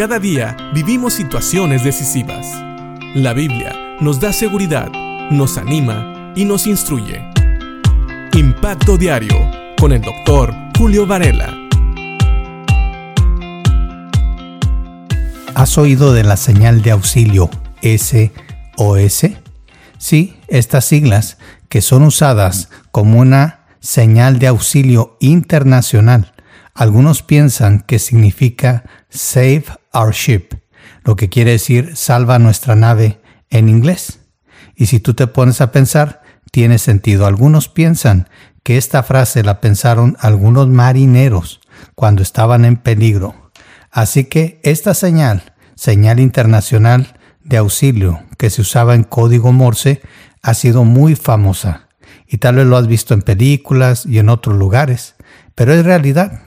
Cada día vivimos situaciones decisivas. La Biblia nos da seguridad, nos anima y nos instruye. Impacto Diario con el doctor Julio Varela. ¿Has oído de la señal de auxilio SOS? Sí, estas siglas que son usadas como una señal de auxilio internacional. Algunos piensan que significa Save Our Ship, lo que quiere decir salva nuestra nave en inglés. Y si tú te pones a pensar, tiene sentido. Algunos piensan que esta frase la pensaron algunos marineros cuando estaban en peligro. Así que esta señal, señal internacional de auxilio que se usaba en código Morse, ha sido muy famosa. Y tal vez lo has visto en películas y en otros lugares. Pero es realidad.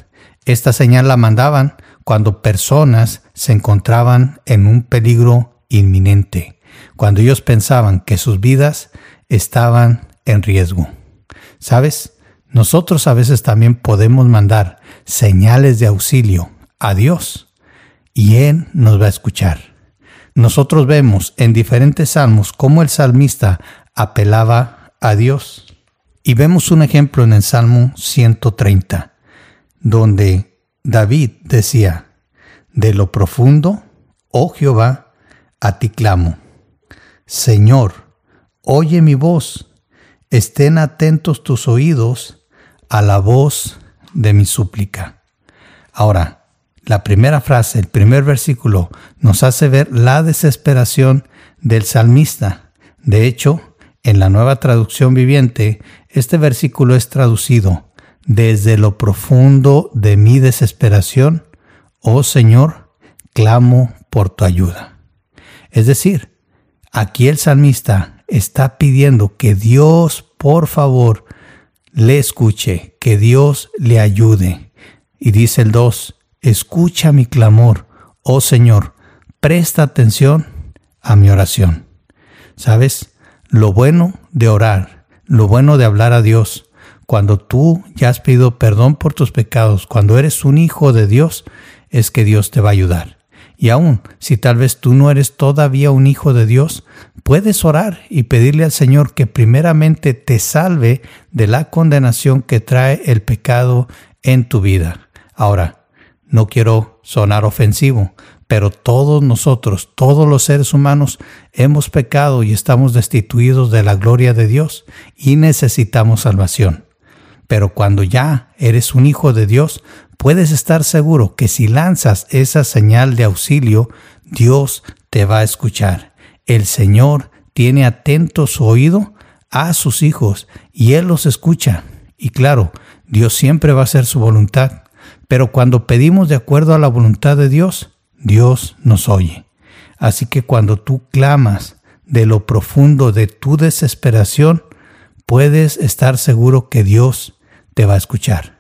Esta señal la mandaban cuando personas se encontraban en un peligro inminente, cuando ellos pensaban que sus vidas estaban en riesgo. ¿Sabes? Nosotros a veces también podemos mandar señales de auxilio a Dios y Él nos va a escuchar. Nosotros vemos en diferentes salmos cómo el salmista apelaba a Dios. Y vemos un ejemplo en el Salmo 130, donde David decía, de lo profundo, oh Jehová, a ti clamo. Señor, oye mi voz, estén atentos tus oídos a la voz de mi súplica. Ahora, la primera frase, el primer versículo, nos hace ver la desesperación del salmista. De hecho, en la nueva traducción viviente, este versículo es traducido desde lo profundo de mi desesperación, oh Señor, clamo por tu ayuda. Es decir, aquí el salmista está pidiendo que Dios, por favor, le escuche, que Dios le ayude. Y dice el 2, escucha mi clamor, oh Señor, presta atención a mi oración. ¿Sabes? Lo bueno de orar, lo bueno de hablar a Dios, cuando tú ya has pedido perdón por tus pecados, cuando eres un hijo de Dios, es que Dios te va a ayudar. Y aún si tal vez tú no eres todavía un hijo de Dios, puedes orar y pedirle al Señor que primeramente te salve de la condenación que trae el pecado en tu vida. Ahora, no quiero sonar ofensivo, pero todos nosotros, todos los seres humanos, hemos pecado y estamos destituidos de la gloria de Dios y necesitamos salvación. Pero cuando ya eres un hijo de Dios, puedes estar seguro que si lanzas esa señal de auxilio, Dios te va a escuchar. El Señor tiene atento su oído a sus hijos y Él los escucha. Y claro, Dios siempre va a hacer su voluntad. Pero cuando pedimos de acuerdo a la voluntad de Dios, Dios nos oye. Así que cuando tú clamas de lo profundo de tu desesperación, puedes estar seguro que Dios te va a escuchar.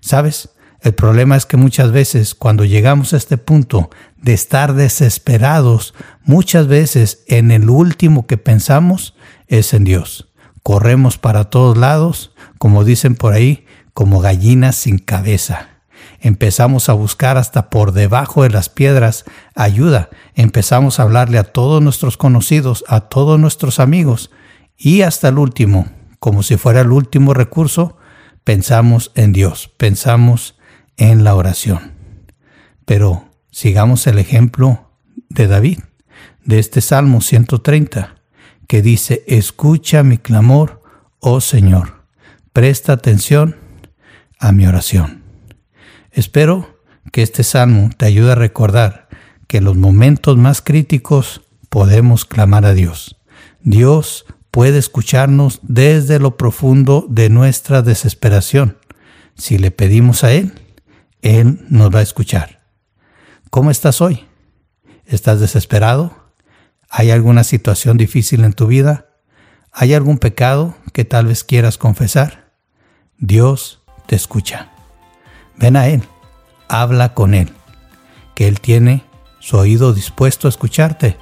¿Sabes? El problema es que muchas veces cuando llegamos a este punto de estar desesperados, muchas veces en el último que pensamos es en Dios. Corremos para todos lados, como dicen por ahí, como gallinas sin cabeza. Empezamos a buscar hasta por debajo de las piedras ayuda. Empezamos a hablarle a todos nuestros conocidos, a todos nuestros amigos y hasta el último, como si fuera el último recurso, pensamos en Dios, pensamos en la oración. Pero sigamos el ejemplo de David, de este Salmo 130, que dice, escucha mi clamor, oh Señor, presta atención a mi oración. Espero que este salmo te ayude a recordar que en los momentos más críticos podemos clamar a Dios. Dios puede escucharnos desde lo profundo de nuestra desesperación. Si le pedimos a Él, Él nos va a escuchar. ¿Cómo estás hoy? ¿Estás desesperado? ¿Hay alguna situación difícil en tu vida? ¿Hay algún pecado que tal vez quieras confesar? Dios te escucha. Ven a Él, habla con Él, que Él tiene su oído dispuesto a escucharte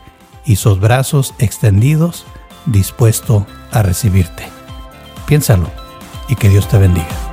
y sus brazos extendidos dispuesto a recibirte. Piénsalo y que Dios te bendiga.